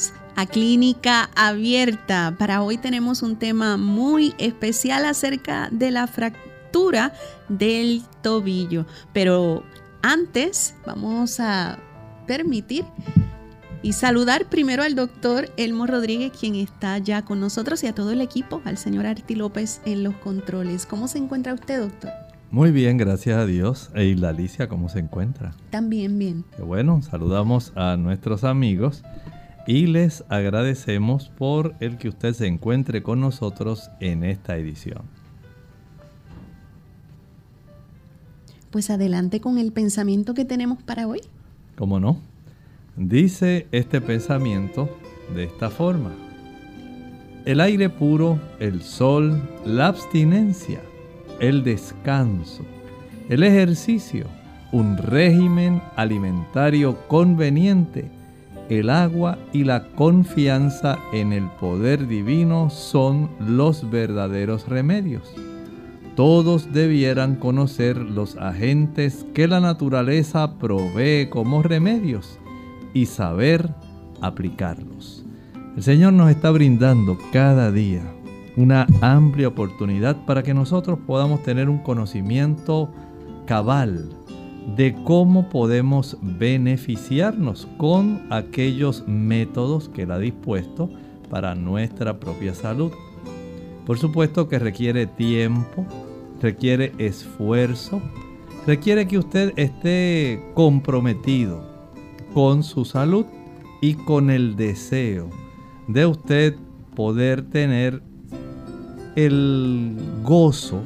Bienvenidos a Clínica Abierta. Para hoy tenemos un tema muy especial acerca de la fractura del tobillo. Pero antes vamos a permitir y saludar primero al doctor Elmo Rodríguez, quien está ya con nosotros, y a todo el equipo, al señor Arti López en los controles. ¿Cómo se encuentra usted, doctor? Muy bien, gracias a Dios. ¿Y la Alicia cómo se encuentra? También bien. Qué bueno, saludamos a nuestros amigos y les agradecemos por el que usted se encuentre con nosotros en esta edición. Pues adelante con el pensamiento que tenemos para hoy. ¿Cómo no? Dice este pensamiento de esta forma. El aire puro, el sol, la abstinencia el descanso, el ejercicio, un régimen alimentario conveniente, el agua y la confianza en el poder divino son los verdaderos remedios. Todos debieran conocer los agentes que la naturaleza provee como remedios y saber aplicarlos. El Señor nos está brindando cada día una amplia oportunidad para que nosotros podamos tener un conocimiento cabal de cómo podemos beneficiarnos con aquellos métodos que Él ha dispuesto para nuestra propia salud. Por supuesto que requiere tiempo, requiere esfuerzo, requiere que usted esté comprometido con su salud y con el deseo de usted poder tener el gozo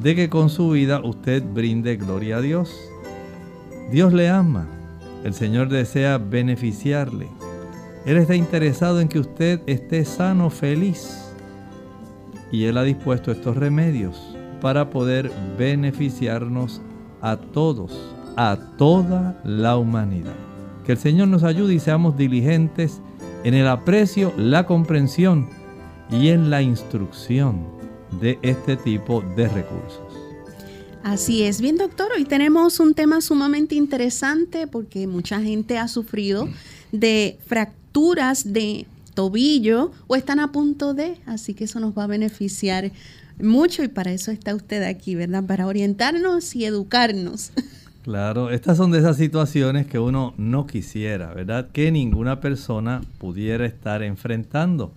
de que con su vida usted brinde gloria a Dios. Dios le ama, el Señor desea beneficiarle. Él está interesado en que usted esté sano, feliz. Y Él ha dispuesto estos remedios para poder beneficiarnos a todos, a toda la humanidad. Que el Señor nos ayude y seamos diligentes en el aprecio, la comprensión y en la instrucción de este tipo de recursos. Así es, bien doctor, hoy tenemos un tema sumamente interesante porque mucha gente ha sufrido de fracturas de tobillo o están a punto de, así que eso nos va a beneficiar mucho y para eso está usted aquí, ¿verdad? Para orientarnos y educarnos. Claro, estas son de esas situaciones que uno no quisiera, ¿verdad? Que ninguna persona pudiera estar enfrentando.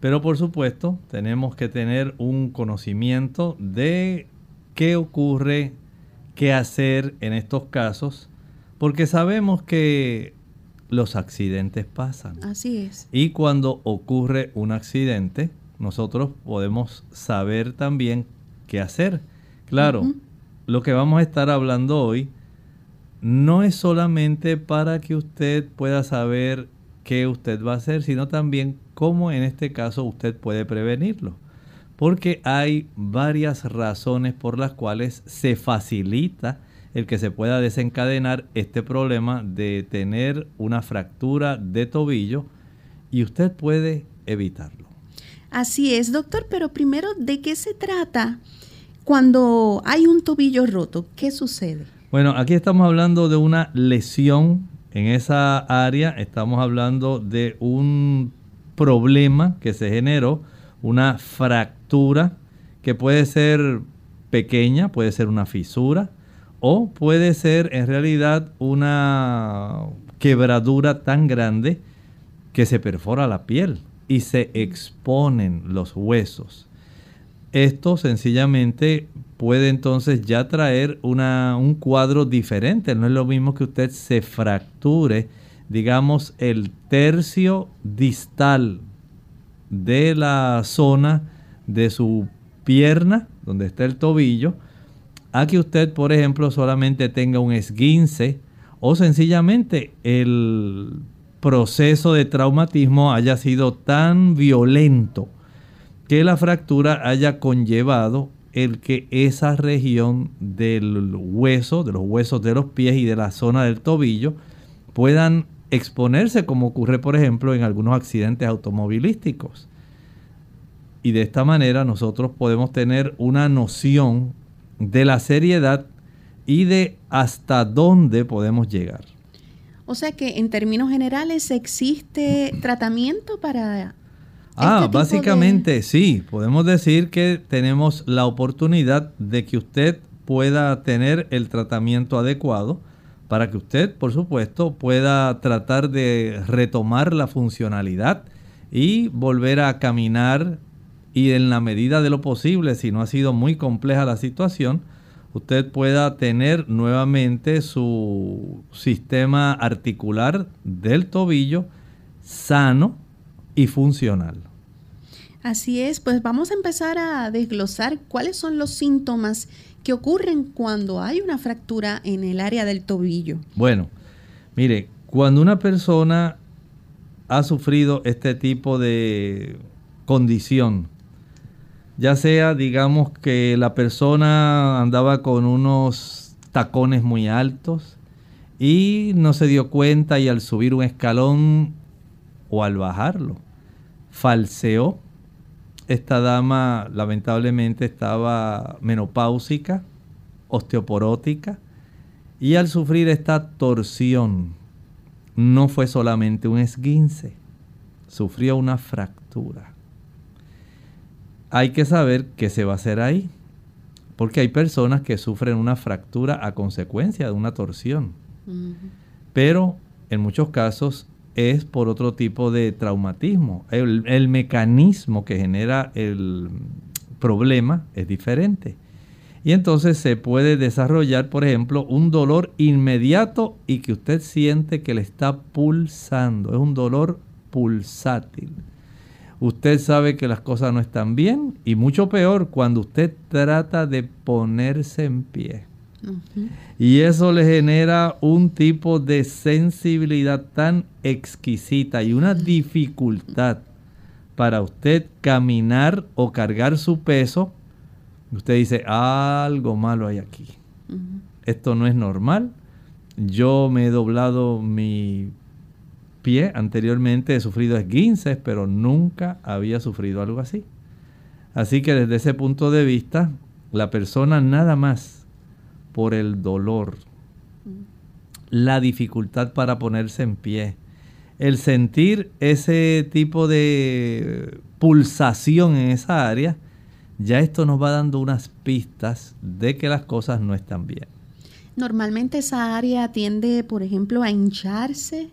Pero por supuesto tenemos que tener un conocimiento de qué ocurre, qué hacer en estos casos, porque sabemos que los accidentes pasan. Así es. Y cuando ocurre un accidente, nosotros podemos saber también qué hacer. Claro, lo que vamos a estar hablando hoy no es solamente para que usted pueda saber qué usted va a hacer, sino también cómo en este caso usted puede prevenirlo. Porque hay varias razones por las cuales se facilita el que se pueda desencadenar este problema de tener una fractura de tobillo y usted puede evitarlo. Así es, doctor, pero primero, ¿de qué se trata cuando hay un tobillo roto? ¿Qué sucede? Bueno, aquí estamos hablando de una lesión en esa área, estamos hablando de un problema que se generó, una fractura que puede ser pequeña, puede ser una fisura o puede ser en realidad una quebradura tan grande que se perfora la piel y se exponen los huesos. esto sencillamente puede entonces ya traer una, un cuadro diferente. No es lo mismo que usted se fracture, digamos, el tercio distal de la zona de su pierna, donde está el tobillo, a que usted, por ejemplo, solamente tenga un esguince o sencillamente el proceso de traumatismo haya sido tan violento que la fractura haya conllevado el que esa región del hueso, de los huesos de los pies y de la zona del tobillo puedan exponerse como ocurre por ejemplo en algunos accidentes automovilísticos. Y de esta manera nosotros podemos tener una noción de la seriedad y de hasta dónde podemos llegar. O sea que en términos generales existe tratamiento para... Ah, este básicamente sí, podemos decir que tenemos la oportunidad de que usted pueda tener el tratamiento adecuado para que usted, por supuesto, pueda tratar de retomar la funcionalidad y volver a caminar y en la medida de lo posible, si no ha sido muy compleja la situación, usted pueda tener nuevamente su sistema articular del tobillo sano y funcional. Así es, pues vamos a empezar a desglosar cuáles son los síntomas que ocurren cuando hay una fractura en el área del tobillo. Bueno, mire, cuando una persona ha sufrido este tipo de condición, ya sea, digamos, que la persona andaba con unos tacones muy altos y no se dio cuenta y al subir un escalón o al bajarlo, falseó. Esta dama lamentablemente estaba menopáusica, osteoporótica, y al sufrir esta torsión, no fue solamente un esguince, sufrió una fractura hay que saber qué se va a hacer ahí. Porque hay personas que sufren una fractura a consecuencia de una torsión. Pero en muchos casos es por otro tipo de traumatismo. El, mecanismo que genera el problema es diferente. Y entonces se puede desarrollar, por ejemplo, un dolor inmediato y que usted siente que le está pulsando. Es un dolor pulsátil usted sabe que las cosas no están bien y mucho peor cuando usted trata de ponerse en pie. Y eso le genera un tipo de sensibilidad tan exquisita y una dificultad para usted caminar o cargar su peso. Usted dice, algo malo hay aquí. Esto no es normal. Yo me he doblado mi pie. Anteriormente he sufrido esguinces, pero nunca había sufrido algo así. Así que desde ese punto de vista, la persona nada más por el dolor, la dificultad para ponerse en pie, el sentir ese tipo de pulsación en esa área, ya esto nos va dando unas pistas de que las cosas no están bien. Normalmente esa área tiende, por ejemplo, a hincharse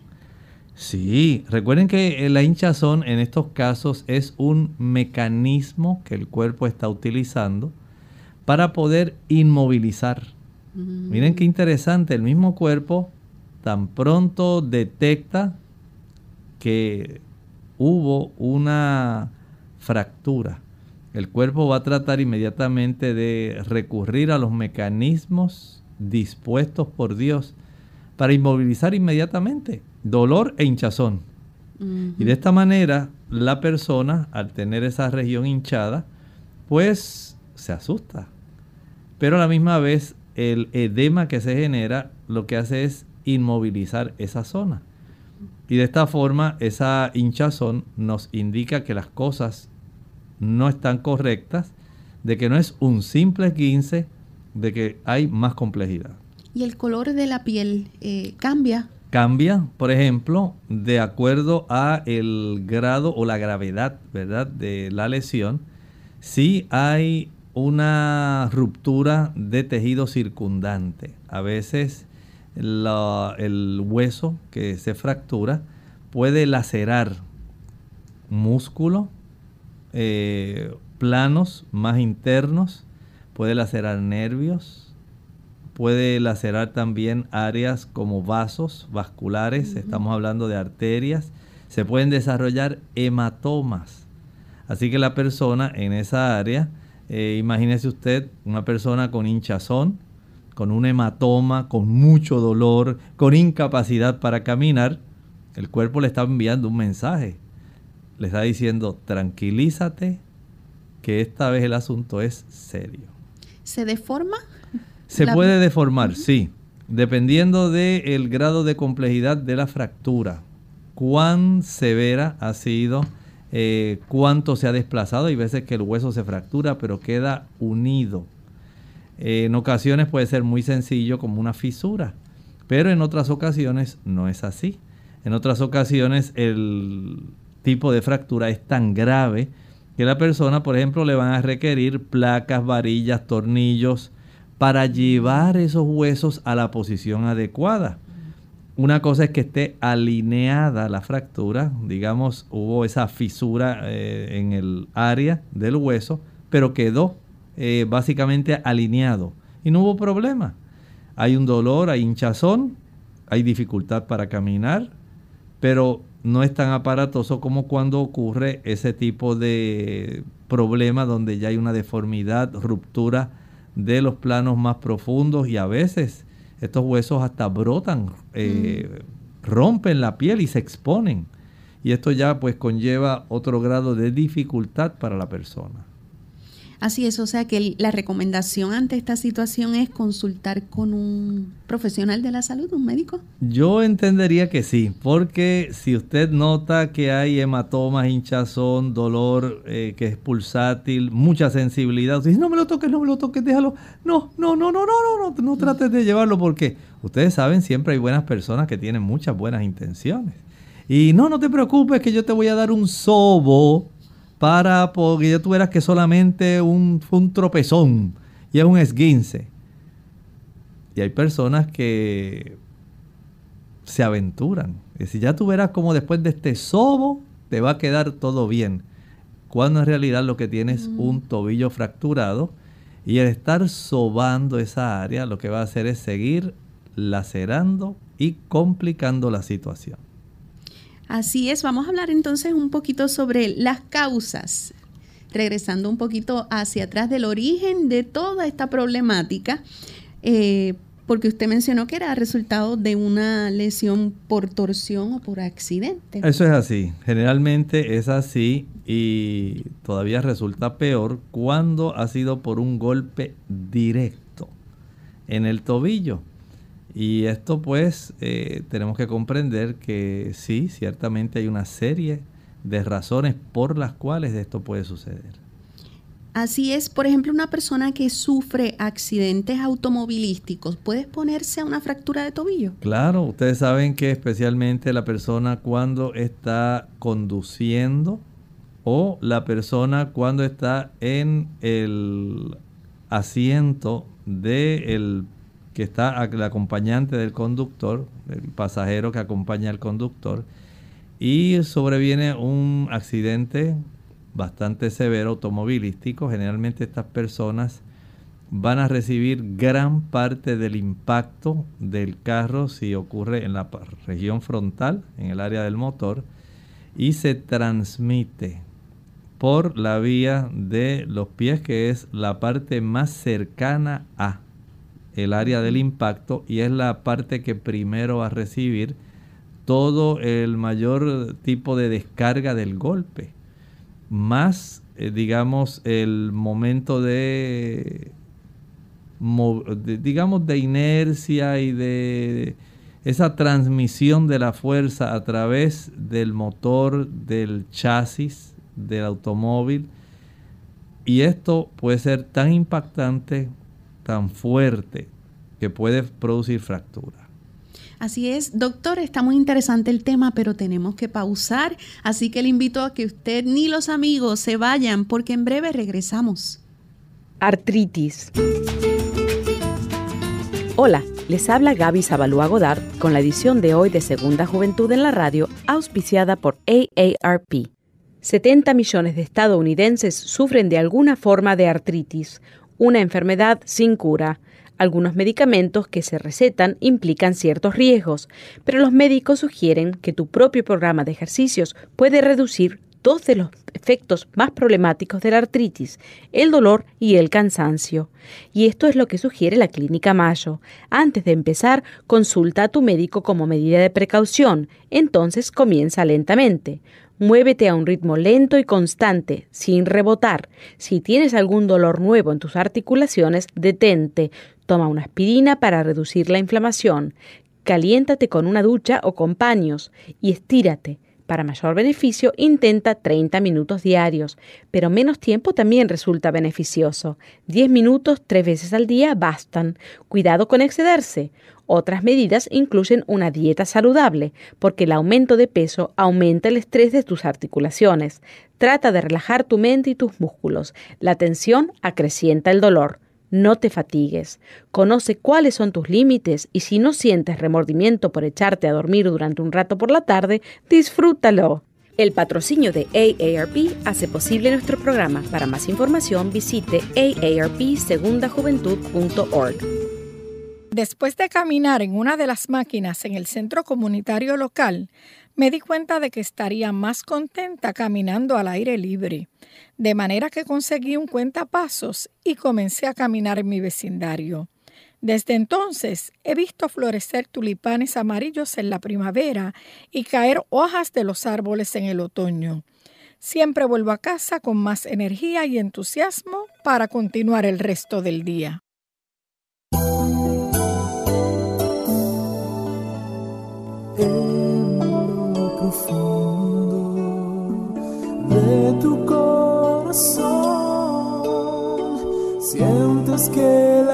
Sí, recuerden que la hinchazón en estos casos es un mecanismo que el cuerpo está utilizando para poder inmovilizar. Mm. Miren qué interesante, el mismo cuerpo tan pronto detecta que hubo una fractura. El cuerpo va a tratar inmediatamente de recurrir a los mecanismos dispuestos por Dios para inmovilizar inmediatamente dolor e hinchazón. Y de esta manera la persona, al tener esa región hinchada, pues se asusta. Pero a la misma vez el edema que se genera lo que hace es inmovilizar esa zona. Y de esta forma esa hinchazón nos indica que las cosas no están correctas, de que no es un simple esguince, de que hay más complejidad. ¿Y el color de la piel eh, cambia? Cambia, por ejemplo, de acuerdo a el grado o la gravedad, ¿verdad? De la lesión. Si hay una ruptura de tejido circundante, a veces el hueso que se fractura puede lacerar músculo, eh, planos más internos, puede lacerar nervios, puede lacerar también áreas como vasos vasculares, estamos hablando de arterias, se pueden desarrollar hematomas. Así que la persona en esa área, eh, imagínese usted una persona con hinchazón, con un hematoma, con mucho dolor, con incapacidad para caminar, el cuerpo le está enviando un mensaje. Le está diciendo, tranquilízate, que esta vez el asunto es serio. ¿Se deforma? Se puede deformar, sí, dependiendo del grado de complejidad de la fractura, cuán severa ha sido, eh, cuánto se ha desplazado. Hay veces que el hueso se fractura, pero queda unido en ocasiones puede ser muy sencillo como una fisura, pero en otras ocasiones no es así. En otras ocasiones el tipo de fractura es tan grave que la persona, por ejemplo, le van a requerir placas, varillas, tornillos para llevar esos huesos a la posición adecuada. Una cosa es que esté alineada la fractura, digamos, hubo esa fisura eh, en el área del hueso, pero quedó eh, básicamente alineado y no hubo problema. Hay un dolor, hay hinchazón, hay dificultad para caminar, pero no es tan aparatoso como cuando ocurre ese tipo de problema donde ya hay una deformidad, ruptura de los planos más profundos y a veces estos huesos hasta brotan, eh, rompen la piel y se exponen. Y esto ya pues conlleva otro grado de dificultad para la persona. Así es, o sea que la recomendación ante esta situación es consultar con un profesional de la salud, un médico. Yo entendería que sí, porque si usted nota que hay hematomas, hinchazón, dolor eh, que es pulsátil, mucha sensibilidad, dice, no me lo toques, no me lo toques, déjalo. No, no, no, no, no, no, no, no trates de llevarlo porque ustedes saben, siempre hay buenas personas que tienen muchas buenas intenciones. Y no, no te preocupes que yo te voy a dar un sobo para porque ya tú verás que solamente un, un tropezón y es un esguince. Y hay personas que se aventuran. Y si ya tú verás como después de este sobo te va a quedar todo bien. Cuando en realidad lo que tienes es un tobillo fracturado y el estar sobando esa área lo que va a hacer es seguir lacerando y complicando la situación. Así es, vamos a hablar entonces un poquito sobre las causas, regresando un poquito hacia atrás del origen de toda esta problemática, eh, porque usted mencionó que era resultado de una lesión por torsión o por accidente. Eso es así, generalmente es así y todavía resulta peor cuando ha sido por un golpe directo en el tobillo. Y esto pues eh, tenemos que comprender que sí, ciertamente hay una serie de razones por las cuales esto puede suceder. Así es, por ejemplo, una persona que sufre accidentes automovilísticos, ¿puede exponerse a una fractura de tobillo? Claro, ustedes saben que especialmente la persona cuando está conduciendo o la persona cuando está en el asiento del que está el acompañante del conductor, el pasajero que acompaña al conductor, y sobreviene un accidente bastante severo automovilístico. Generalmente estas personas van a recibir gran parte del impacto del carro si ocurre en la región frontal, en el área del motor, y se transmite por la vía de los pies, que es la parte más cercana a el área del impacto y es la parte que primero va a recibir todo el mayor tipo de descarga del golpe, más eh, digamos el momento de, digamos de inercia y de esa transmisión de la fuerza a través del motor del chasis del automóvil. Y esto puede ser tan impactante tan fuerte que puede producir fractura. Así es, doctor, está muy interesante el tema, pero tenemos que pausar, así que le invito a que usted ni los amigos se vayan porque en breve regresamos. Artritis. Hola, les habla Gaby Zabalúa Godard con la edición de hoy de Segunda Juventud en la Radio, auspiciada por AARP. 70 millones de estadounidenses sufren de alguna forma de artritis, una enfermedad sin cura. Algunos medicamentos que se recetan implican ciertos riesgos, pero los médicos sugieren que tu propio programa de ejercicios puede reducir dos de los efectos más problemáticos de la artritis, el dolor y el cansancio. Y esto es lo que sugiere la Clínica Mayo. Antes de empezar, consulta a tu médico como medida de precaución, entonces comienza lentamente. Muévete a un ritmo lento y constante, sin rebotar. Si tienes algún dolor nuevo en tus articulaciones, detente. Toma una aspirina para reducir la inflamación. Caliéntate con una ducha o con paños y estírate. Para mayor beneficio, intenta 30 minutos diarios, pero menos tiempo también resulta beneficioso. 10 minutos tres veces al día bastan. Cuidado con excederse. Otras medidas incluyen una dieta saludable, porque el aumento de peso aumenta el estrés de tus articulaciones. Trata de relajar tu mente y tus músculos. La tensión acrecienta el dolor. No te fatigues. Conoce cuáles son tus límites y si no sientes remordimiento por echarte a dormir durante un rato por la tarde, disfrútalo. El patrocinio de AARP hace posible nuestro programa. Para más información visite aarpsegundajuventud.org. Después de caminar en una de las máquinas en el centro comunitario local, me di cuenta de que estaría más contenta caminando al aire libre, de manera que conseguí un cuentapasos y comencé a caminar en mi vecindario. Desde entonces he visto florecer tulipanes amarillos en la primavera y caer hojas de los árboles en el otoño. Siempre vuelvo a casa con más energía y entusiasmo para continuar el resto del día. De tu corazón. Sientes que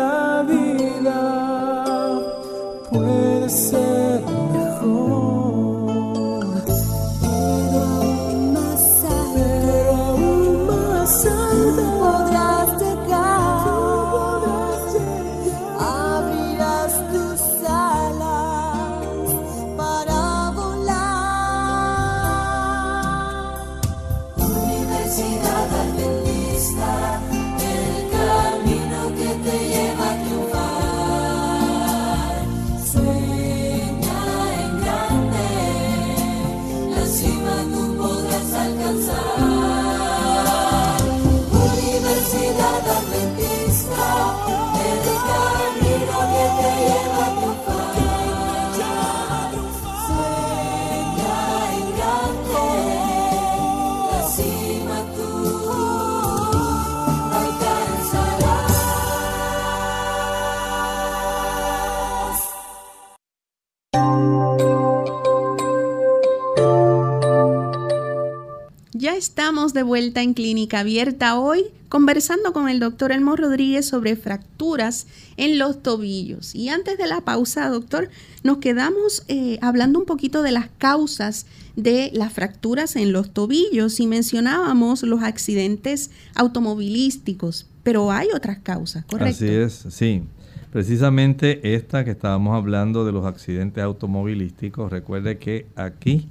estamos de vuelta en Clínica Abierta hoy conversando con el doctor Elmo Rodríguez sobre fracturas en los tobillos. Y antes de la pausa, doctor, nos quedamos eh, hablando un poquito de las causas de las fracturas en los tobillos y mencionábamos los accidentes automovilísticos, pero hay otras causas, ¿correcto? Así es, sí. Precisamente esta que estábamos hablando de los accidentes automovilísticos, recuerde que aquí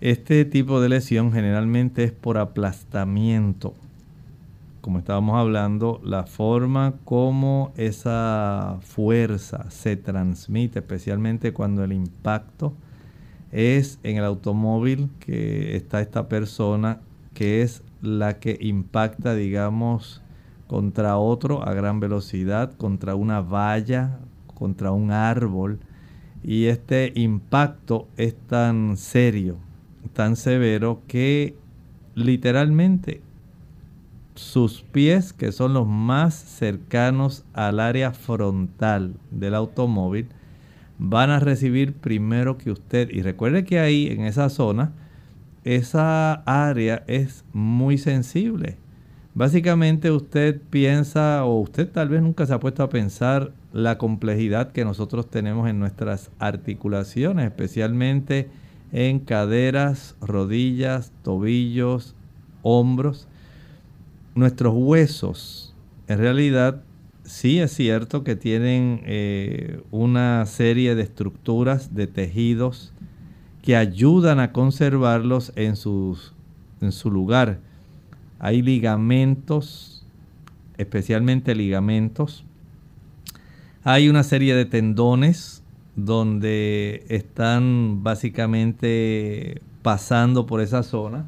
este tipo de lesión generalmente es por aplastamiento. Como estábamos hablando, la forma como esa fuerza se transmite, especialmente cuando el impacto es en el automóvil que está esta persona, que es la que impacta, digamos, contra otro a gran velocidad, contra una valla, contra un árbol. Y este impacto es tan serio tan severo que literalmente sus pies, que son los más cercanos al área frontal del automóvil, van a recibir primero que usted. Y recuerde que ahí, en esa zona, esa área es muy sensible. Básicamente usted piensa, o usted tal vez nunca se ha puesto a pensar la complejidad que nosotros tenemos en nuestras articulaciones, especialmente en caderas, rodillas, tobillos, hombros. Nuestros huesos, en realidad, sí es cierto que tienen eh, una serie de estructuras, de tejidos, que ayudan a conservarlos en sus en su lugar. Hay ligamentos, especialmente ligamentos. Hay una serie de tendones donde están básicamente pasando por esa zona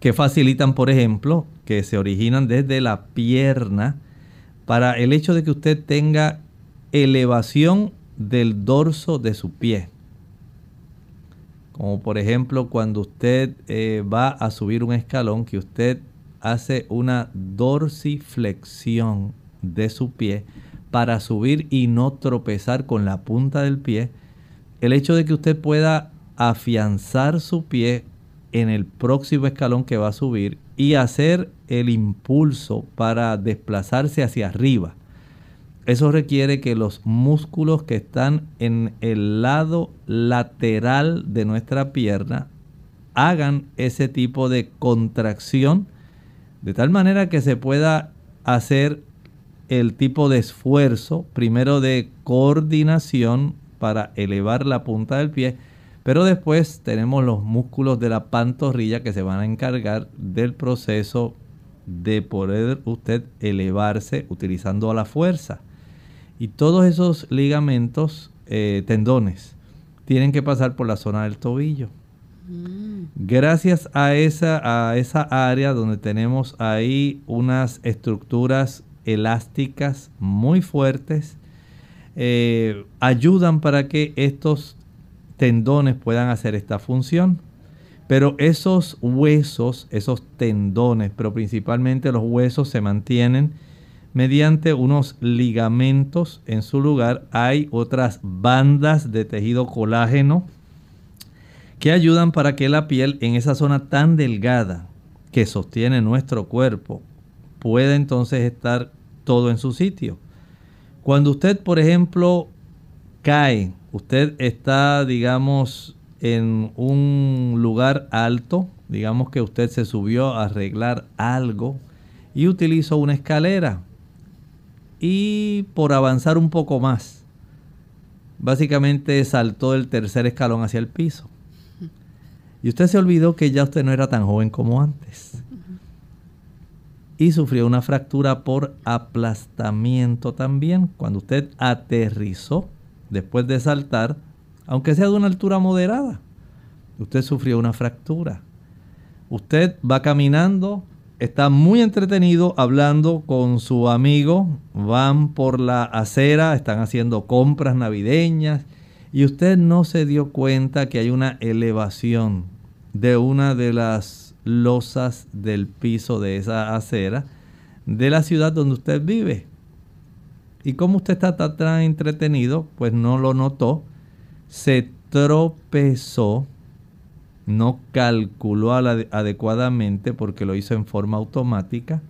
que facilitan, por ejemplo, que se originan desde la pierna para el hecho de que usted tenga elevación del dorso de su pie. Como por ejemplo cuando usted eh, va a subir un escalón, que usted hace una dorsiflexión de su pie para subir y no tropezar con la punta del pie. El hecho de que usted pueda afianzar su pie en el próximo escalón que va a subir y hacer el impulso para desplazarse hacia arriba eso requiere que los músculos que están en el lado lateral de nuestra pierna hagan ese tipo de contracción de tal manera que se pueda hacer el tipo de esfuerzo, primero de coordinación para elevar la punta del pie, pero después tenemos los músculos de la pantorrilla que se van a encargar del proceso de poder usted elevarse utilizando la fuerza. Y todos esos ligamentos, eh, tendones, tienen que pasar por la zona del tobillo. Mm. Gracias a esa, a esa área donde tenemos ahí unas estructuras elásticas muy fuertes, eh, ayudan para que estos tendones puedan hacer esta función. Pero esos huesos, esos tendones, pero principalmente los huesos se mantienen mediante unos ligamentos en su lugar. Hay otras bandas de tejido colágeno que ayudan para que la piel en esa zona tan delgada que sostiene nuestro cuerpo pueda entonces estar todo en su sitio. Cuando usted, por ejemplo, cae, usted está, digamos, en un lugar alto, digamos que usted se subió a arreglar algo y utilizó una escalera y por avanzar un poco más, básicamente saltó el tercer escalón hacia el piso. Y usted se olvidó que ya usted no era tan joven como antes. Y sufrió una fractura por aplastamiento también. Cuando usted aterrizó después de saltar, aunque sea de una altura moderada, usted sufrió una fractura. Usted va caminando está muy entretenido hablando con su amigo, van por la acera, están haciendo compras navideñas y usted no se dio cuenta que hay una elevación de una de las losas del piso de esa acera de la ciudad donde usted vive. Y como usted está tan entretenido, pues no lo notó, se tropezó no calculó adecuadamente porque lo hizo en forma automática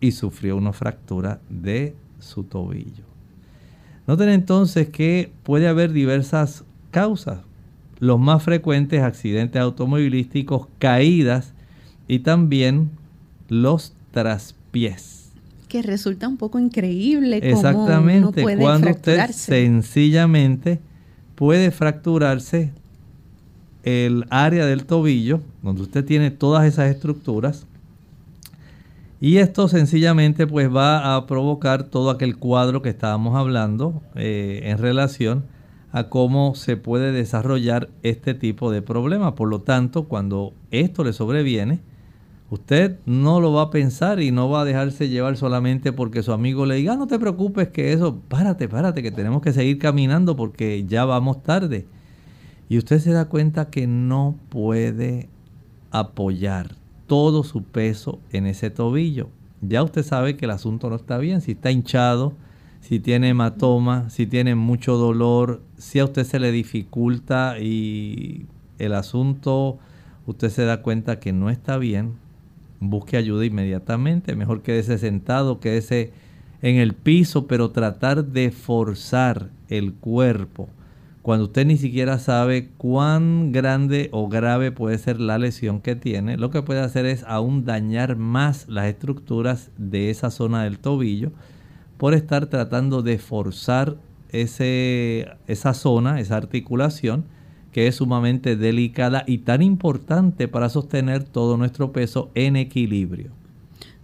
y sufrió una fractura de su tobillo. Noten entonces que puede haber diversas causas. Los más frecuentes accidentes automovilísticos, caídas y también los traspiés. Que resulta un poco increíble. Exactamente, cuando usted sencillamente puede fracturarse el área del tobillo, donde usted tiene todas esas estructuras, y esto sencillamente pues va a provocar todo aquel cuadro que estábamos hablando eh, en relación a cómo se puede desarrollar este tipo de problema. Por lo tanto, cuando esto le sobreviene, usted no lo va a pensar y no va a dejarse llevar solamente porque su amigo le diga, ah, no te preocupes que eso, párate, párate, que tenemos que seguir caminando porque ya vamos tarde. Y usted se da cuenta que no puede apoyar todo su peso en ese tobillo. Ya usted sabe que el asunto no está bien. Si está hinchado, si tiene hematoma, si tiene mucho dolor, si a usted se le dificulta y el asunto, usted se da cuenta que no está bien, busque ayuda inmediatamente. Mejor quédese sentado, quédese en el piso, pero tratar de forzar el cuerpo cuando usted ni siquiera sabe cuán grande o grave puede ser la lesión que tiene, lo que puede hacer es aún dañar más las estructuras de esa zona del tobillo por estar tratando de forzar ese, esa zona, esa articulación que es sumamente delicada y tan importante para sostener todo nuestro peso en equilibrio.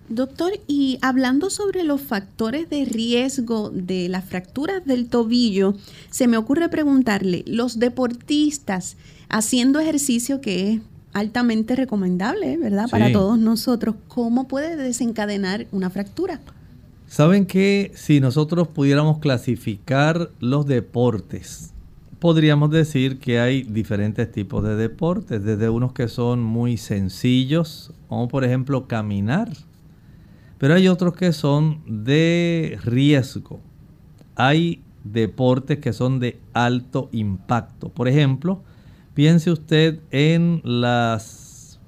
Doctor, y hablando sobre los factores de riesgo de las fracturas del tobillo, se me ocurre preguntarle, los deportistas haciendo ejercicio que es altamente recomendable, ¿verdad? Para todos nosotros, ¿cómo puede desencadenar una fractura? Saben que si nosotros pudiéramos clasificar los deportes, podríamos decir que hay diferentes tipos de deportes, desde unos que son muy sencillos, como por ejemplo caminar, pero hay otros que son de riesgo. Hay deportes que son de alto impacto. Por ejemplo, piense usted en las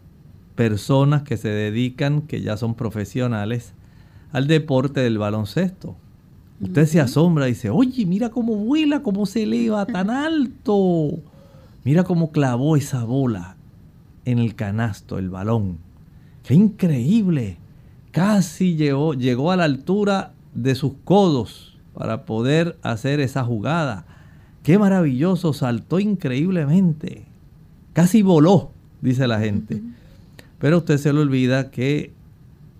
personas que se dedican, que ya son profesionales, al deporte del baloncesto. Usted se asombra y dice, oye, mira cómo vuela, cómo se eleva tan alto. Mira cómo clavó esa bola en el canasto, el balón. ¡Qué increíble! Casi llegó, llegó a la altura de sus codos para poder hacer esa jugada. ¡Qué maravilloso! Saltó increíblemente. Casi voló, dice la gente. Pero usted se le olvida que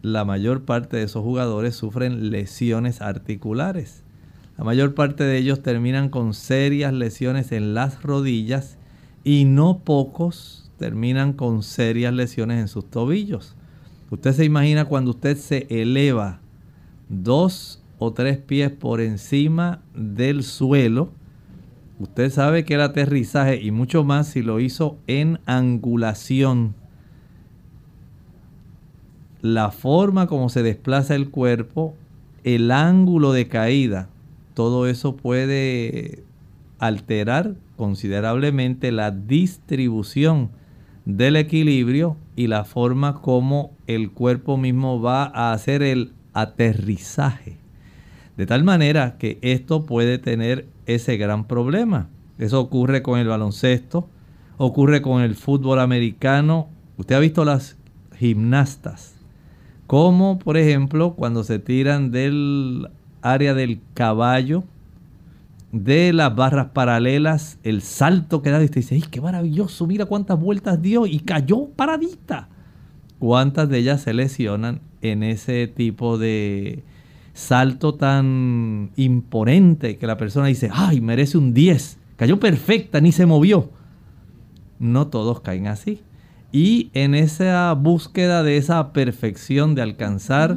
la mayor parte de esos jugadores sufren lesiones articulares. La mayor parte de ellos terminan con serias lesiones en las rodillas y no pocos terminan con serias lesiones en sus tobillos. Usted se imagina cuando usted se eleva dos o tres pies por encima del suelo. Usted sabe que el aterrizaje y mucho más si lo hizo en angulación la forma como se desplaza el cuerpo, el ángulo de caída, todo eso puede alterar considerablemente la distribución del equilibrio y la forma como el cuerpo mismo va a hacer el aterrizaje. De tal manera que esto puede tener ese gran problema. Eso ocurre con el baloncesto, ocurre con el fútbol americano. Usted ha visto las gimnastas como por ejemplo cuando se tiran del área del caballo, de las barras paralelas, el salto que da y usted dice, ¡ay, qué maravilloso! Mira cuántas vueltas dio y cayó paradita. ¿Cuántas de ellas se lesionan en ese tipo de salto tan imponente que la persona dice, ¡ay, merece un 10! Cayó perfecta, ni se movió. No todos caen así. Y en esa búsqueda de esa perfección, de alcanzar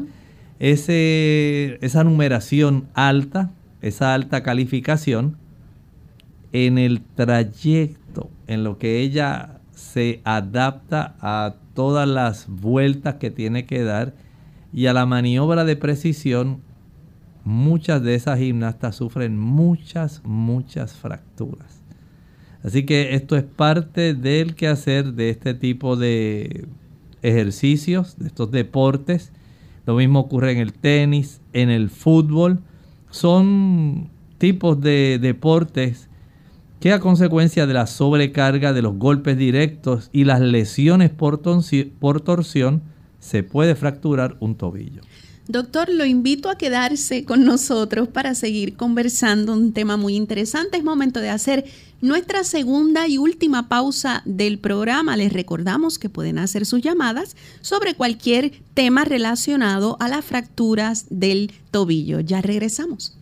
ese, esa numeración alta, esa alta calificación, en el trayecto, en lo que ella se adapta a todas las vueltas que tiene que dar y a la maniobra de precisión, muchas de esas gimnastas sufren muchas, muchas fracturas. Así que esto es parte del quehacer de este tipo de ejercicios, de estos deportes. Lo mismo ocurre en el tenis, en el fútbol. Son tipos de deportes que a consecuencia de la sobrecarga, de los golpes directos y las lesiones por, torsión, se puede fracturar un tobillo. Doctor, lo invito a quedarse con nosotros para seguir conversando un tema muy interesante. Es momento de hacer nuestra segunda y última pausa del programa. Les recordamos que pueden hacer sus llamadas sobre cualquier tema relacionado a las fracturas del tobillo. Ya regresamos.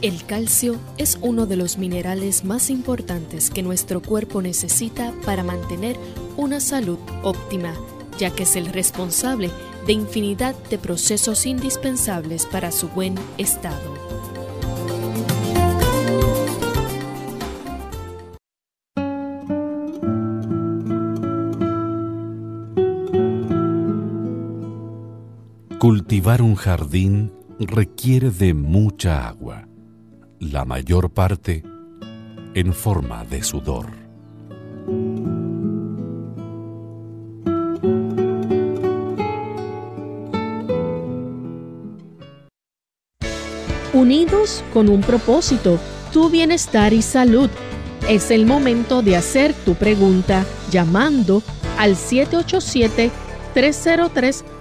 El calcio es uno de los minerales más importantes que nuestro cuerpo necesita para mantener una salud óptima, ya que es el responsable de infinidad de procesos indispensables para su buen estado. Cultivar un jardín requiere de mucha agua, la mayor parte en forma de sudor. Unidos con un propósito, tu bienestar y salud. Es el momento de hacer tu pregunta llamando al 787 303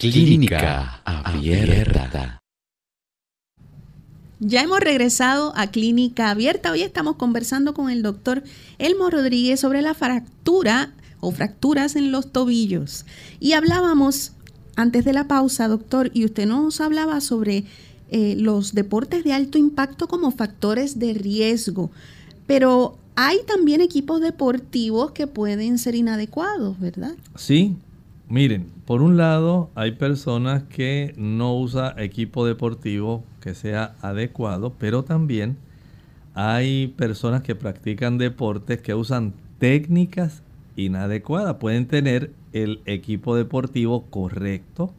Clínica Abierta. Ya hemos regresado a Clínica Abierta. Hoy estamos conversando con el doctor Elmo Rodríguez sobre la fractura o fracturas en los tobillos. Y hablábamos antes de la pausa, doctor, y usted nos hablaba sobre eh, los deportes de alto impacto como factores de riesgo. Pero hay también equipos deportivos que pueden ser inadecuados, ¿verdad? Sí, miren, por un lado hay personas que no usan equipo deportivo que sea adecuado, pero también hay personas que practican deportes que usan técnicas inadecuadas. Pueden tener el equipo deportivo correcto,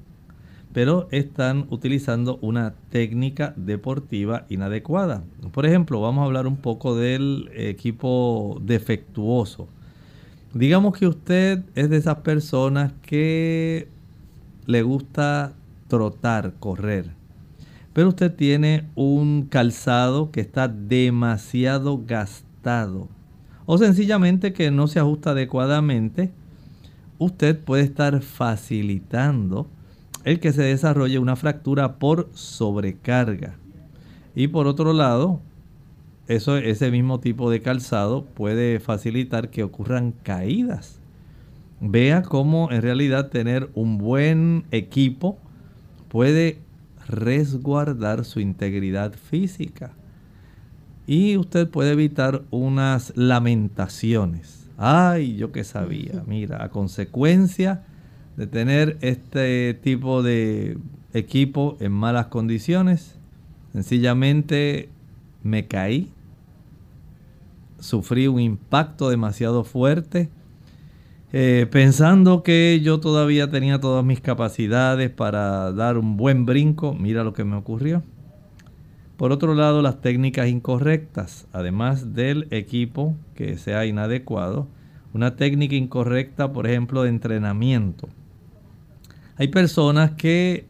pero están utilizando una técnica deportiva inadecuada. Por ejemplo, vamos a hablar un poco del equipo defectuoso. Digamos que usted es de esas personas que le gusta trotar, correr pero usted tiene un calzado que está demasiado gastado o sencillamente que no se ajusta adecuadamente, usted puede estar facilitando el que se desarrolle una fractura por sobrecarga. Y por otro lado, eso, ese mismo tipo de calzado puede facilitar que ocurran caídas. Vea cómo en realidad tener un buen equipo puede resguardar su integridad física. Y usted puede evitar unas lamentaciones. Ay, yo que sabía. Mira, a consecuencia de tener este tipo de equipo en malas condiciones, sencillamente me caí, sufrí un impacto demasiado fuerte eh, pensando que yo todavía tenía todas mis capacidades para dar un buen brinco, mira lo que me ocurrió. Por otro lado, las técnicas incorrectas, además del equipo que sea inadecuado, una técnica incorrecta, por ejemplo, de entrenamiento. Hay personas que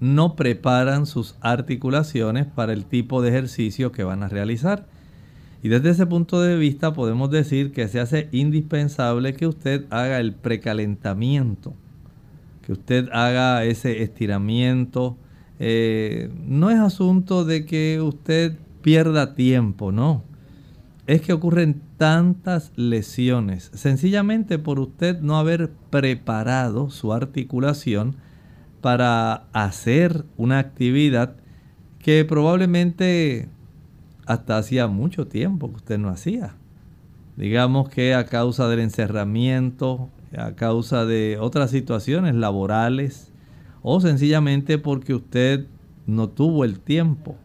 no preparan sus articulaciones para el tipo de ejercicio que van a realizar y desde ese punto de vista podemos decir que se hace indispensable que usted haga el precalentamiento, que usted haga ese estiramiento. Eh, no es asunto de que usted pierda tiempo, no. Es que ocurren tantas lesiones, sencillamente por usted no haber preparado su articulación para hacer una actividad que probablemente hasta hacía mucho tiempo que usted no hacía. Digamos que a causa del encerramiento, a causa de otras situaciones laborales o sencillamente porque usted no tuvo el tiempo.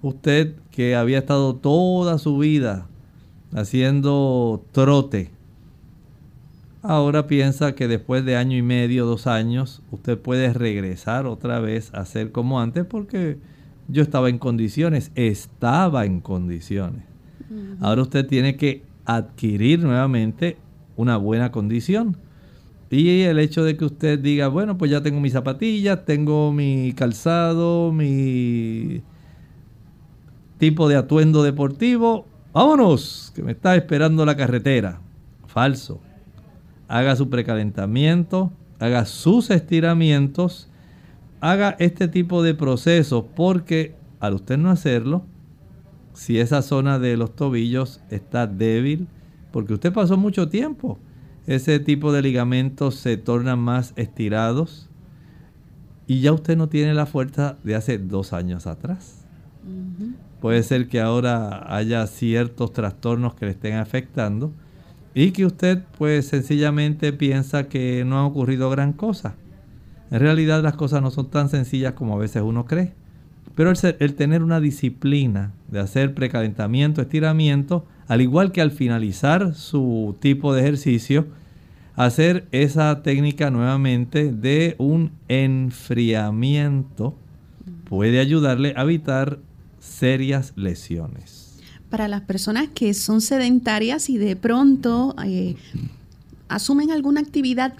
Usted que había estado toda su vida haciendo trote, ahora piensa que después de año y medio, dos años, usted puede regresar otra vez a ser como antes porque yo estaba en condiciones, estaba en condiciones. Ahora usted tiene que adquirir nuevamente una buena condición. Y el hecho de que usted diga, bueno, pues ya tengo mis zapatillas, tengo mi calzado, mi tipo de atuendo deportivo, vámonos, que me está esperando la carretera. Falso. Haga su precalentamiento, haga sus estiramientos haga este tipo de procesos porque al usted no hacerlo, si esa zona de los tobillos está débil, porque usted pasó mucho tiempo, ese tipo de ligamentos se tornan más estirados y ya usted no tiene la fuerza de hace dos años atrás. Puede ser que ahora haya ciertos trastornos que le estén afectando y que usted pues sencillamente piensa que no ha ocurrido gran cosa. En realidad las cosas no son tan sencillas como a veces uno cree. Pero el, tener una disciplina de hacer precalentamiento, estiramiento, al igual que al finalizar su tipo de ejercicio, hacer esa técnica nuevamente de un enfriamiento puede ayudarle a evitar serias lesiones. Para las personas que son sedentarias y de pronto eh, asumen alguna actividad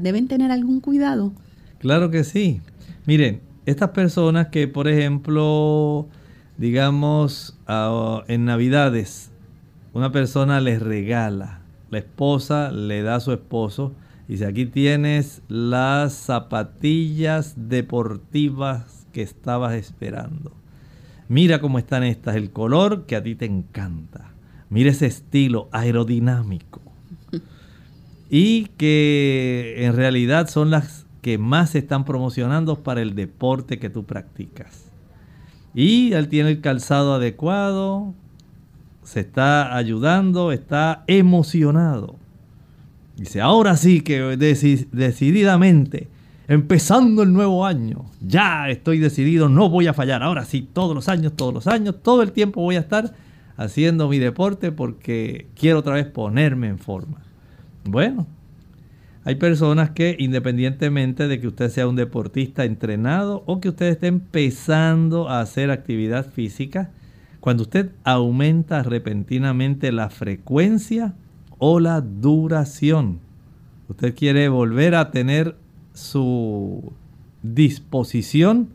¿deben tener algún cuidado? Claro que sí. Miren, estas personas que, por ejemplo, digamos, en Navidades, una persona les regala, la esposa le da a su esposo, y dice, aquí tienes las zapatillas deportivas que estabas esperando. Mira cómo están estas, el color que a ti te encanta. Mira ese estilo aerodinámico. Y que en realidad son las que más se están promocionando para el deporte que tú practicas. Y él tiene el calzado adecuado, se está ayudando, está emocionado. Dice, ahora sí que decididamente, empezando el nuevo año, ya estoy decidido, no voy a fallar. Ahora sí, todos los años, todos los años, todo el tiempo voy a estar haciendo mi deporte porque quiero otra vez ponerme en forma. Bueno, hay personas que independientemente de que usted sea un deportista entrenado o que usted esté empezando a hacer actividad física, cuando usted aumenta repentinamente la frecuencia o la duración, usted quiere volver a tener su disposición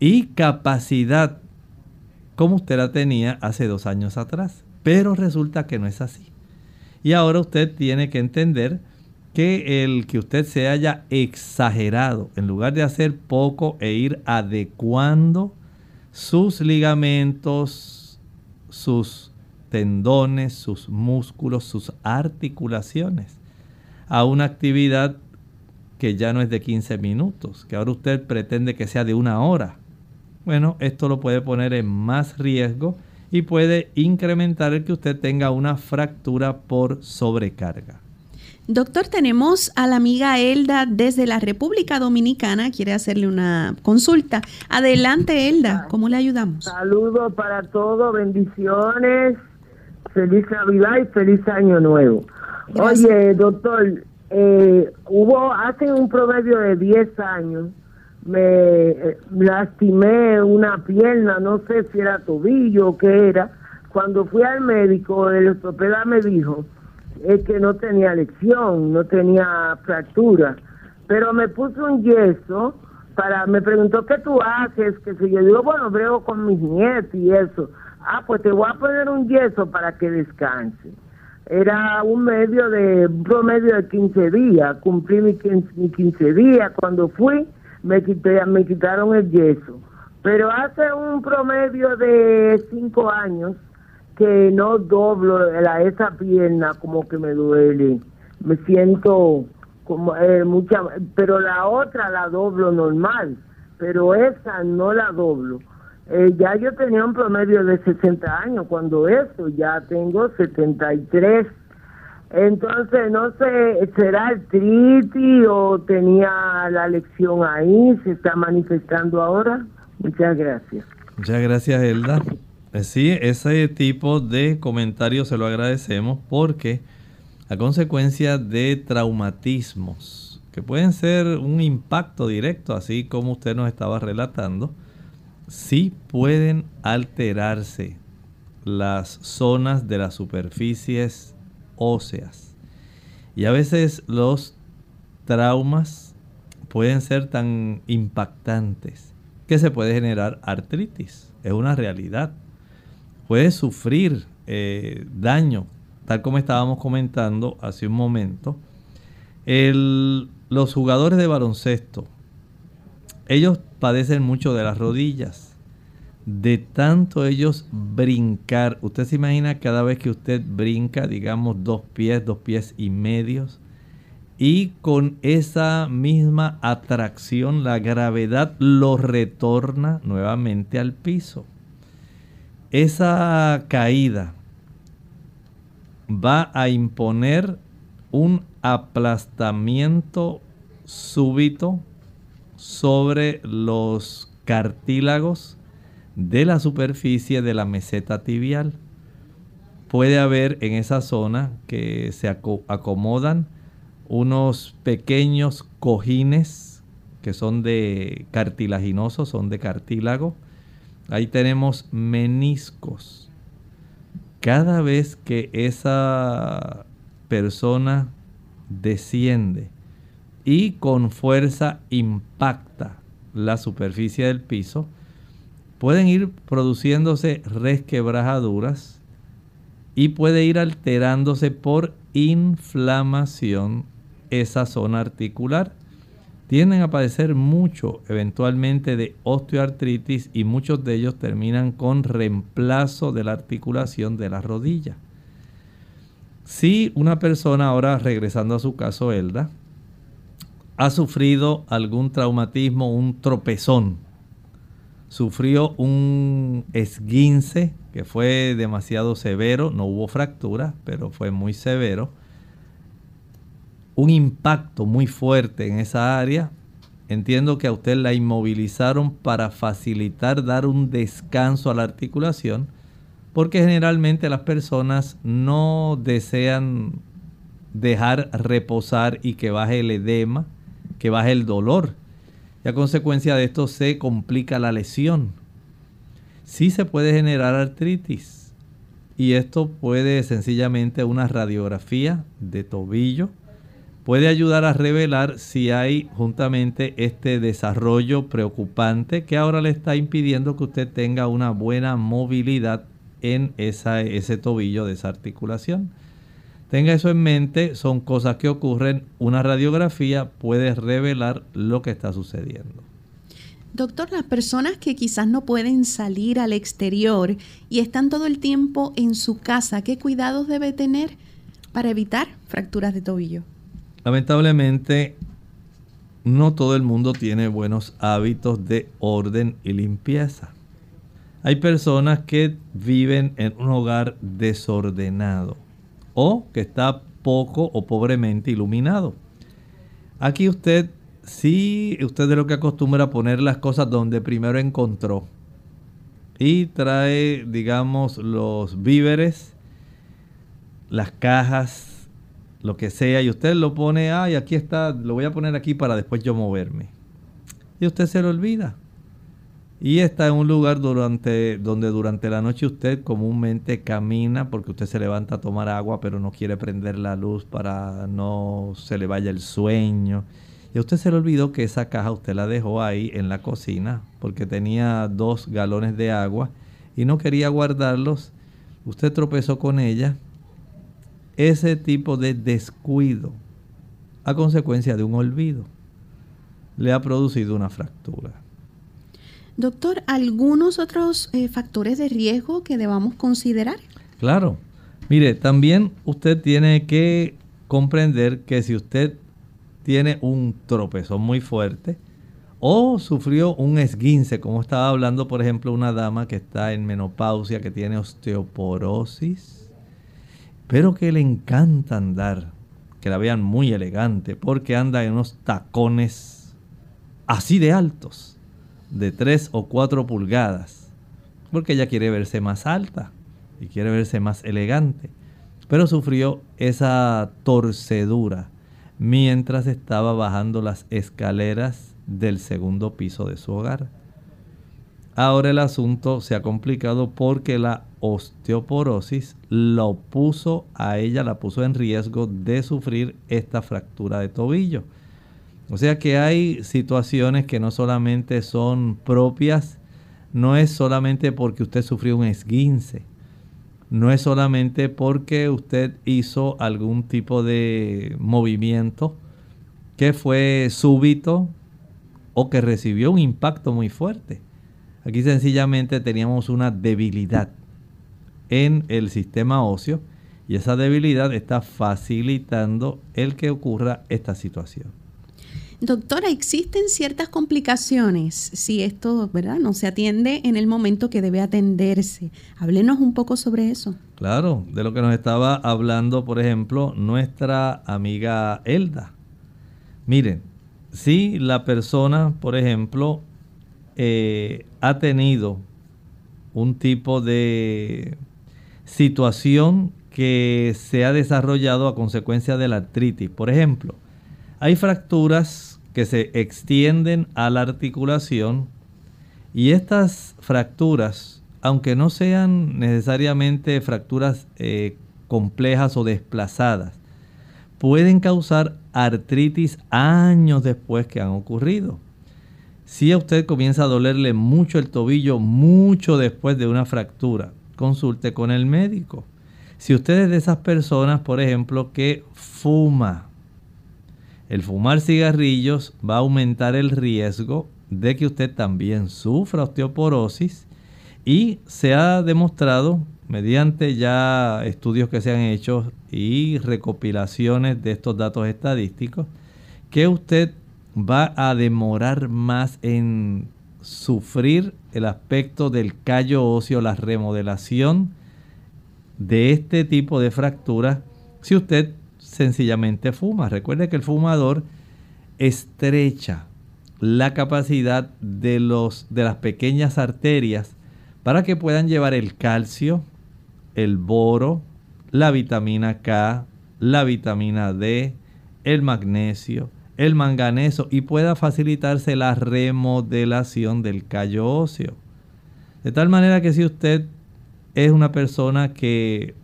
y capacidad como usted la tenía hace dos años atrás. Pero resulta que no es así. Y ahora usted tiene que entender que el que usted se haya exagerado, en lugar de hacer poco e ir adecuando sus ligamentos, sus tendones, sus músculos, sus articulaciones, a una actividad que ya no es de 15 minutos, que ahora usted pretende que sea de una hora. Bueno, esto lo puede poner en más riesgo y puede incrementar el que usted tenga una fractura por sobrecarga. Doctor, tenemos a la amiga Elda desde la República Dominicana, quiere hacerle una consulta. Adelante, Elda, ¿cómo le ayudamos? Saludos para todos, bendiciones, feliz Navidad y feliz Año Nuevo. Oye, doctor, eh, hubo hace un promedio de 10 años, me eh, lastimé una pierna, no sé si era tobillo o qué era. Cuando fui al médico, el ortopeda me dijo es que no tenía lección, no tenía fractura. Pero me puso un yeso para, me preguntó qué tú haces, que si yo digo, bueno, veo con mis nietos y eso. Ah, pues te voy a poner un yeso para que descanse. Era un medio de, un promedio de 15 días, cumplí mis 15, 15 días. Cuando fui, me, quité, me quitaron el yeso. Pero hace un promedio de 5 años, que no doblo la, esa pierna como que me duele. Me siento como eh, mucha, pero la otra la doblo normal, pero esa no la doblo. Eh, ya yo tenía un promedio de 60 años cuando eso, ya tengo 73. Entonces, no sé, ¿será artritis o tenía la lección ahí? ¿Se está manifestando ahora? Muchas gracias. Muchas gracias, Elda. Eh, sí, ese tipo de comentarios se lo agradecemos porque a consecuencia de traumatismos que pueden ser un impacto directo, así como usted nos estaba relatando, sí pueden alterarse las zonas de las superficies óseas. Y a veces los traumas pueden ser tan impactantes que se puede generar artritis. Es una realidad puede sufrir eh, daño, tal como estábamos comentando hace un momento. los jugadores de baloncesto, ellos padecen mucho de las rodillas. De tanto ellos brincar, usted se imagina cada vez que usted brinca, digamos dos pies, dos pies y medios, y con esa misma atracción la gravedad lo retorna nuevamente al piso. Esa caída va a imponer un aplastamiento súbito sobre los cartílagos de la superficie de la meseta tibial. Puede haber en esa zona que se acomodan unos pequeños cojines que son de cartilaginosos, son de cartílago. Ahí tenemos meniscos. Cada vez que esa persona desciende y con fuerza impacta la superficie del piso, pueden ir produciéndose resquebrajaduras y puede ir alterándose por inflamación esa zona articular. Tienden a padecer mucho eventualmente de osteoartritis y muchos de ellos terminan con reemplazo de la articulación de la rodilla. Si una persona ahora regresando a su caso, Elda, ha sufrido algún traumatismo, un tropezón, sufrió un esguince que fue demasiado severo, no hubo fractura, pero fue muy severo, un impacto muy fuerte en esa área, entiendo que a usted la inmovilizaron para facilitar dar un descanso a la articulación, porque generalmente las personas no desean dejar reposar y que baje el edema, que baje el dolor. Y a consecuencia de esto se complica la lesión. Sí se puede generar artritis. Y esto puede sencillamente una radiografía de tobillo. Puede ayudar a revelar si hay juntamente este desarrollo preocupante que ahora le está impidiendo que usted tenga una buena movilidad en esa, ese tobillo de esa articulación. Tenga eso en mente, son cosas que ocurren. Una radiografía puede revelar lo que está sucediendo. Doctor, las personas que quizás no pueden salir al exterior y están todo el tiempo en su casa, ¿qué cuidados debe tener para evitar fracturas de tobillo? Lamentablemente, no todo el mundo tiene buenos hábitos de orden y limpieza. Hay personas que viven en un hogar desordenado o que está poco o pobremente iluminado. Aquí usted, sí, usted es lo que acostumbra poner las cosas donde primero encontró. Y trae, digamos, los víveres, las cajas, lo que sea, y usted lo pone, ay, aquí está, lo voy a poner aquí para después yo moverme. Y usted se lo olvida y está en un lugar durante, donde durante la noche usted comúnmente camina porque usted se levanta a tomar agua pero no quiere prender la luz para no se le vaya el sueño. Y a usted se le olvidó que esa caja usted la dejó ahí en la cocina porque tenía dos galones de agua y no quería guardarlos. Usted tropezó con ella. Ese tipo de descuido a consecuencia de un olvido le ha producido una fractura. Doctor, ¿algunos otros eh, factores de riesgo que debamos considerar? Claro. Mire, también usted tiene que comprender que si usted tiene un tropezón muy fuerte o sufrió un esguince, como estaba hablando, por ejemplo, una dama que está en menopausia, que tiene osteoporosis, pero que le encanta andar, que la vean muy elegante, porque anda en unos tacones así de altos de 3 o 4 pulgadas, porque ella quiere verse más alta y quiere verse más elegante, pero sufrió esa torcedura mientras estaba bajando las escaleras del segundo piso de su hogar. Ahora el asunto se ha complicado porque la osteoporosis lo puso a ella, la puso en riesgo de sufrir esta fractura de tobillo. O sea que hay situaciones que no solamente son propias, no es solamente porque usted sufrió un esguince, no es solamente porque usted hizo algún tipo de movimiento que fue súbito o que recibió un impacto muy fuerte. Aquí sencillamente teníamos una debilidad en el sistema óseo y esa debilidad está facilitando el que ocurra esta situación. Doctora, ¿existen ciertas complicaciones si esto ¿verdad? no se atiende en el momento que debe atenderse? Háblenos un poco sobre eso. Claro, de lo que nos estaba hablando, por ejemplo, nuestra amiga Elda. Miren, si la persona, por ejemplo, eh, ha tenido un tipo de situación que se ha desarrollado a consecuencia de la artritis, por ejemplo, hay fracturas que se extienden a la articulación y estas fracturas, aunque no sean necesariamente fracturas eh, complejas o desplazadas, pueden causar artritis años después que han ocurrido. Si a usted comienza a dolerle mucho el tobillo mucho después de una fractura, consulte con el médico. Si usted es de esas personas, por ejemplo, que fuma, el fumar cigarrillos va a aumentar el riesgo de que usted también sufra osteoporosis y se ha demostrado mediante ya estudios que se han hecho y recopilaciones de estos datos estadísticos que usted va a demorar más en sufrir el aspecto del callo óseo, la remodelación de este tipo de fracturas si usted sencillamente fuma. Recuerde que el fumador estrecha la capacidad de, los, de las pequeñas arterias para que puedan llevar el calcio, el boro, la vitamina K, la vitamina D, el magnesio, el manganeso y pueda facilitarse la remodelación del callo óseo. De tal manera que si usted es una persona que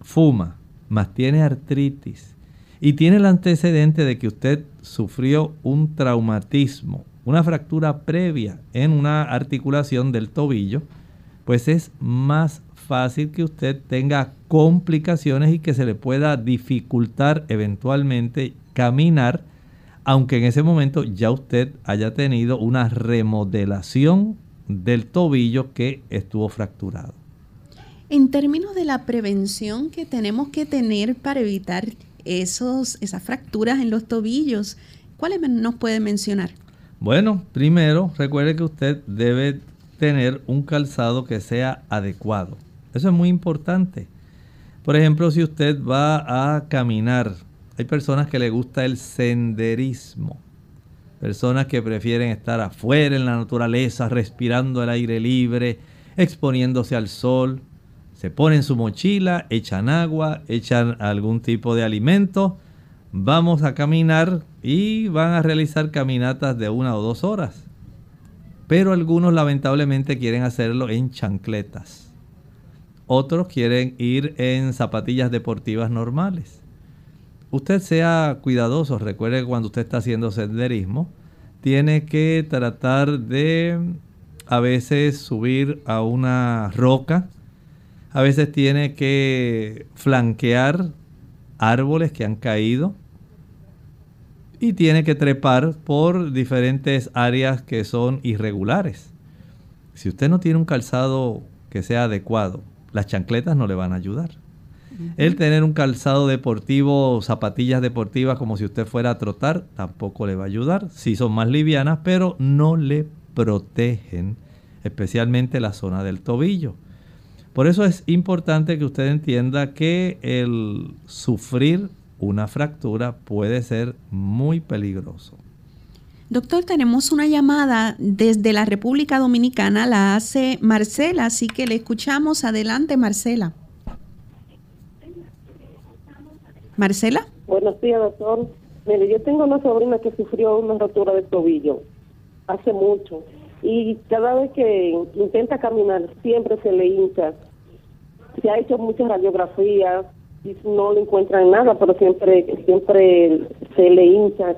fuma, más tiene artritis y tiene el antecedente de que usted sufrió un traumatismo, una fractura previa en una articulación del tobillo, pues es más fácil que usted tenga complicaciones y que se le pueda dificultar eventualmente caminar, aunque en ese momento ya usted haya tenido una remodelación del tobillo que estuvo fracturado. En términos de la prevención que tenemos que tener para evitar esos, esas fracturas en los tobillos, ¿cuáles nos puede mencionar? Bueno, primero recuerde que usted debe tener un calzado que sea adecuado. Eso es muy importante. Por ejemplo, si usted va a caminar, hay personas que le gusta el senderismo. Personas que prefieren estar afuera en la naturaleza, respirando el aire libre, exponiéndose al sol se ponen su mochila, echan agua, echan algún tipo de alimento, vamos a caminar y van a realizar caminatas de una o dos horas. Pero algunos lamentablemente quieren hacerlo en chancletas. Otros quieren ir en zapatillas deportivas normales. Usted sea cuidadoso, recuerde que cuando usted está haciendo senderismo, tiene que tratar de a veces subir a una roca, a veces tiene que flanquear árboles que han caído y tiene que trepar por diferentes áreas que son irregulares. Si usted no tiene un calzado que sea adecuado, las chancletas no le van a ayudar. El tener un calzado deportivo, zapatillas deportivas como si usted fuera a trotar, tampoco le va a ayudar. Sí son más livianas, pero no le protegen, especialmente la zona del tobillo. Por eso es importante que usted entienda que el sufrir una fractura puede ser muy peligroso. Doctor, tenemos una llamada desde la República Dominicana, la hace Marcela, así que le escuchamos. Adelante, Marcela. Marcela. Buenos días, doctor. Mire, yo tengo una sobrina que sufrió una rotura de tobillo hace mucho y cada vez que intenta caminar siempre se le hincha. Se ha hecho muchas radiografías y no le encuentran nada, pero siempre siempre se le hincha.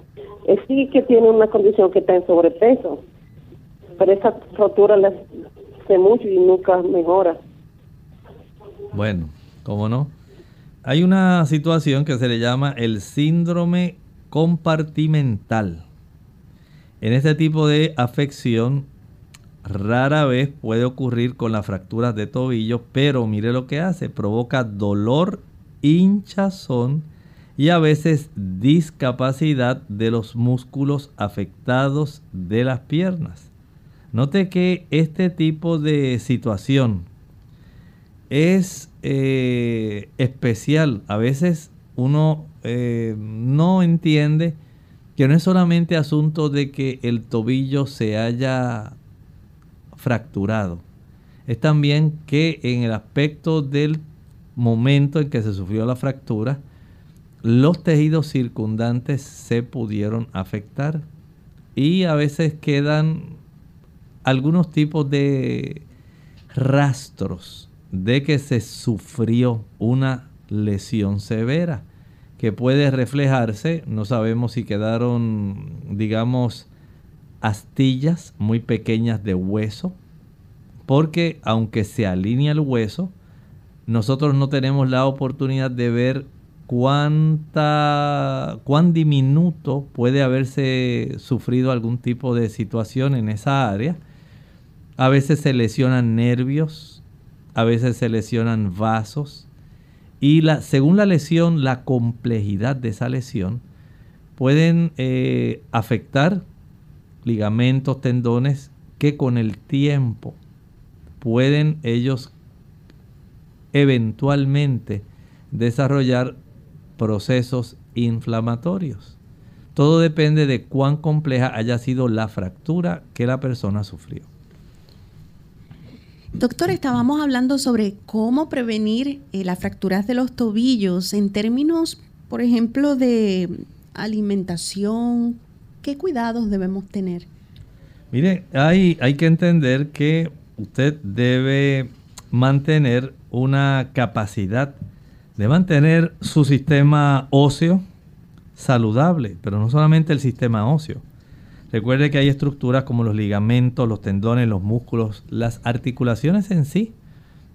Sí que tiene una condición que está en sobrepeso, pero esa rotura le hace mucho y nunca mejora. Bueno, ¿cómo no? Hay una situación que se le llama el síndrome compartimental. En este tipo de afección rara vez puede ocurrir con las fracturas de tobillo, pero mire lo que hace, provoca dolor, hinchazón y a veces discapacidad de los músculos afectados de las piernas. Note que este tipo de situación es eh, especial. A veces uno eh, no entiende que no es solamente asunto de que el tobillo se haya fracturado. Es también que en el aspecto del momento en que se sufrió la fractura, los tejidos circundantes se pudieron afectar. y a veces quedan algunos tipos de rastros de que se sufrió una lesión severa que puede reflejarse, no sabemos si quedaron, digamos, astillas muy pequeñas de hueso, porque aunque se alinea el hueso, nosotros no tenemos la oportunidad de ver cuánta, cuán diminuto puede haberse sufrido algún tipo de situación en esa área. A veces se lesionan nervios, a veces se lesionan vasos y la, según la lesión, la complejidad de esa lesión pueden eh, afectar ligamentos, tendones que con el tiempo pueden ellos eventualmente desarrollar procesos inflamatorios. Todo depende de cuán compleja haya sido la fractura que la persona sufrió. Doctor, estábamos hablando sobre cómo prevenir eh, las fracturas de los tobillos en términos, por ejemplo, de alimentación. ¿Qué cuidados debemos tener? Mire, hay, hay que entender que usted debe mantener una capacidad de mantener su sistema óseo saludable, pero no solamente el sistema óseo. Recuerde que hay estructuras como los ligamentos, los tendones, los músculos, las articulaciones en sí.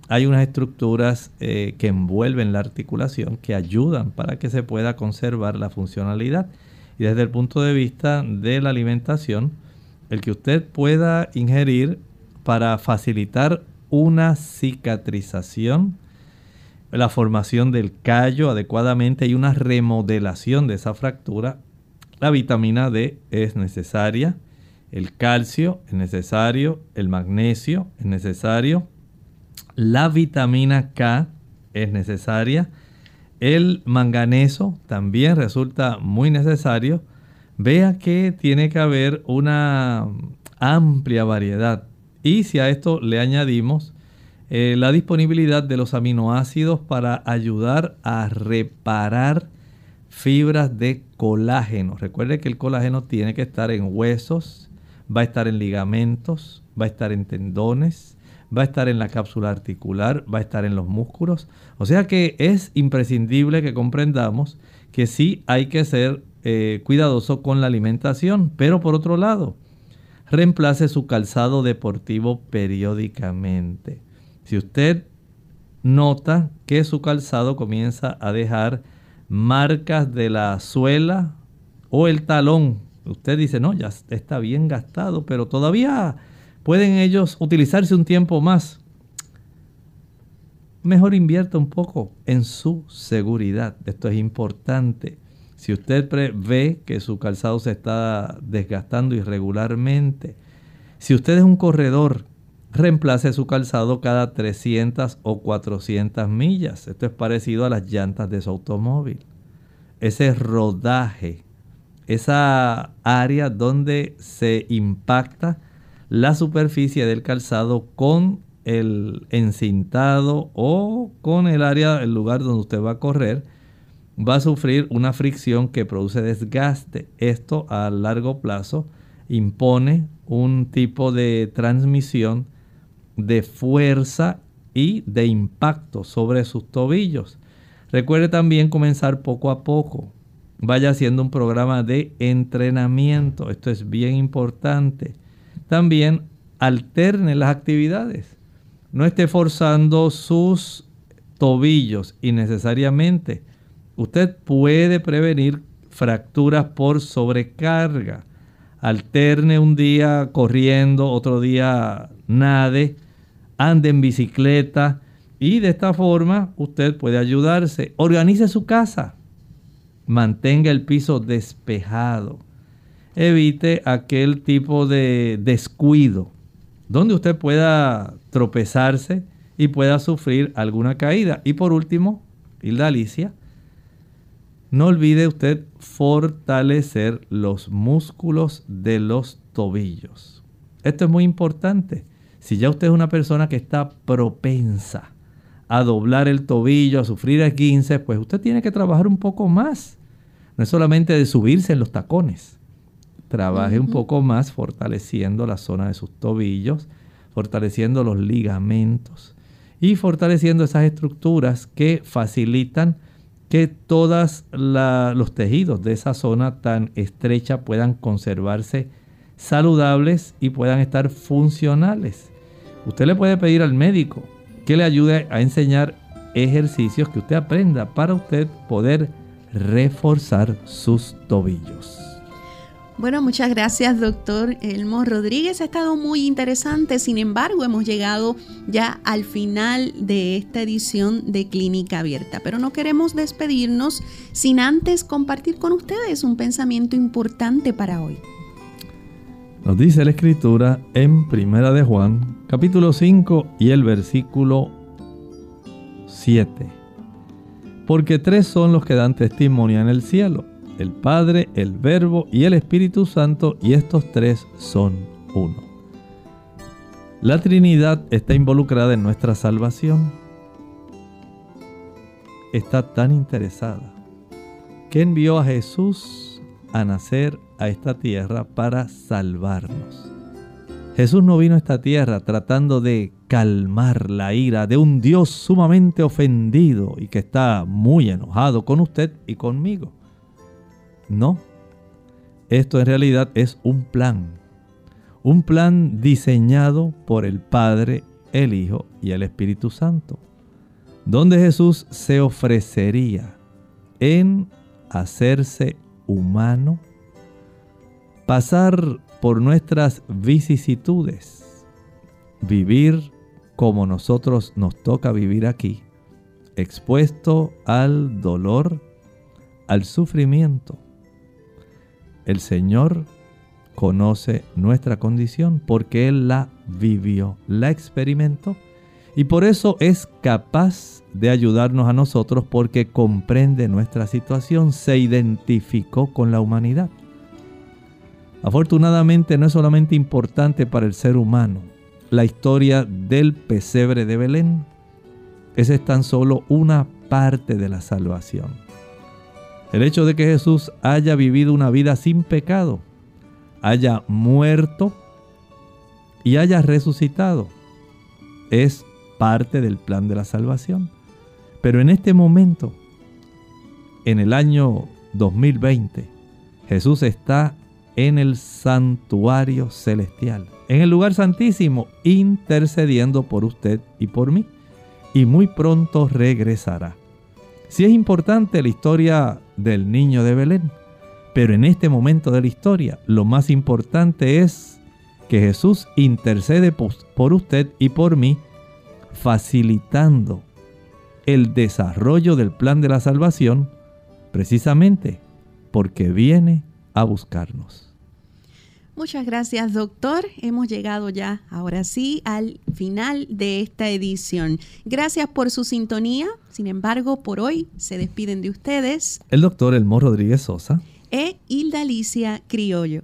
Hay unas estructuras eh, que envuelven la articulación que ayudan para que se pueda conservar la funcionalidad. Y desde el punto de vista de la alimentación, el que usted pueda ingerir para facilitar una cicatrización, la formación del callo adecuadamente y una remodelación de esa fractura. La vitamina D es necesaria, el calcio es necesario, el magnesio es necesario, la vitamina K es necesaria, el manganeso también resulta muy necesario. Vea que tiene que haber una amplia variedad. Y si a esto le añadimos eh, la disponibilidad de los aminoácidos para ayudar a reparar fibras de colágeno. Recuerde que el colágeno tiene que estar en huesos, va a estar en ligamentos, va a estar en tendones, va a estar en la cápsula articular, va a estar en los músculos. O sea que es imprescindible que comprendamos que sí hay que ser eh, cuidadoso con la alimentación, pero por otro lado, reemplace su calzado deportivo periódicamente. Si usted nota que su calzado comienza a dejar marcas de la suela o el talón, usted dice, no, ya está bien gastado, pero todavía pueden ellos utilizarse un tiempo más. Mejor invierta un poco en su seguridad. Esto es importante. Si usted ve que su calzado se está desgastando irregularmente, si usted es un corredor reemplace su calzado cada 300 o 400 millas. Esto es parecido a las llantas de su automóvil. Ese rodaje, esa área donde se impacta la superficie del calzado con el encintado o con el área, el lugar donde usted va a correr, va a sufrir una fricción que produce desgaste. Esto a largo plazo impone un tipo de transmisión de fuerza y de impacto sobre sus tobillos. Recuerde también comenzar poco a poco. Vaya haciendo un programa de entrenamiento. Esto es bien importante. También alterne las actividades. No esté forzando sus tobillos innecesariamente. Usted puede prevenir fracturas por sobrecarga. Alterne un día corriendo, otro día nade ande en bicicleta y de esta forma usted puede ayudarse. Organice su casa, mantenga el piso despejado, evite aquel tipo de descuido donde usted pueda tropezarse y pueda sufrir alguna caída. Y por último, Hilda Alicia, no olvide usted fortalecer los músculos de los tobillos. Esto es muy importante. Si ya usted es una persona que está propensa a doblar el tobillo, a sufrir esguinces, pues usted tiene que trabajar un poco más. No es solamente de subirse en los tacones. Trabaje un poco más fortaleciendo la zona de sus tobillos, fortaleciendo los ligamentos y fortaleciendo esas estructuras que facilitan que todos los tejidos de esa zona tan estrecha puedan conservarse saludables y puedan estar funcionales. Usted le puede pedir al médico que le ayude a enseñar ejercicios que usted aprenda para usted poder reforzar sus tobillos. Bueno, muchas gracias, doctor Elmo Rodríguez. Ha estado muy interesante. Sin embargo, hemos llegado ya al final de esta edición de Clínica Abierta. Pero no queremos despedirnos sin antes compartir con ustedes un pensamiento importante para hoy. Nos dice la escritura en Primera de Juan, capítulo 5 y el versículo 7. Porque tres son los que dan testimonio en el cielo el Padre, el Verbo y el Espíritu Santo, y estos tres son uno. La Trinidad está involucrada en nuestra salvación. Está tan interesada que envió a Jesús a nacer a esta tierra para salvarnos. Jesús no vino a esta tierra tratando de calmar la ira de un Dios sumamente ofendido y que está muy enojado con usted y conmigo. No, esto en realidad es un plan. Un plan diseñado por el Padre, el Hijo y el Espíritu Santo. Donde Jesús se ofrecería en hacerse humano, pasar por nuestras vicisitudes, vivir como nosotros nos toca vivir aquí, expuesto al dolor, al sufrimiento, el Señor conoce nuestra condición porque Él la vivió, la experimentó. Y por eso es capaz de ayudarnos a nosotros porque comprende nuestra situación, se identificó con la humanidad. Afortunadamente no es solamente importante para el ser humano la historia del pesebre de Belén. Esa es tan solo una parte de la salvación. El hecho de que Jesús haya vivido una vida sin pecado, haya muerto y haya resucitado, es parte del plan de la salvación. Pero en este momento, en el año 2020, Jesús está en el santuario celestial, en el lugar santísimo, intercediendo por usted y por mí. Y muy pronto regresará. Si es importante la historia del niño de Belén, pero en este momento de la historia lo más importante es que Jesús intercede por usted y por mí, facilitando el desarrollo del plan de la salvación, precisamente porque viene a buscarnos. Muchas gracias, doctor. Hemos llegado ya, ahora sí, al final de esta edición. Gracias por su sintonía. Sin embargo, por hoy se despiden de ustedes. El doctor Elmo Rodríguez Sosa. E Hilda Alicia Criollo.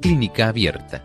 Clínica Abierta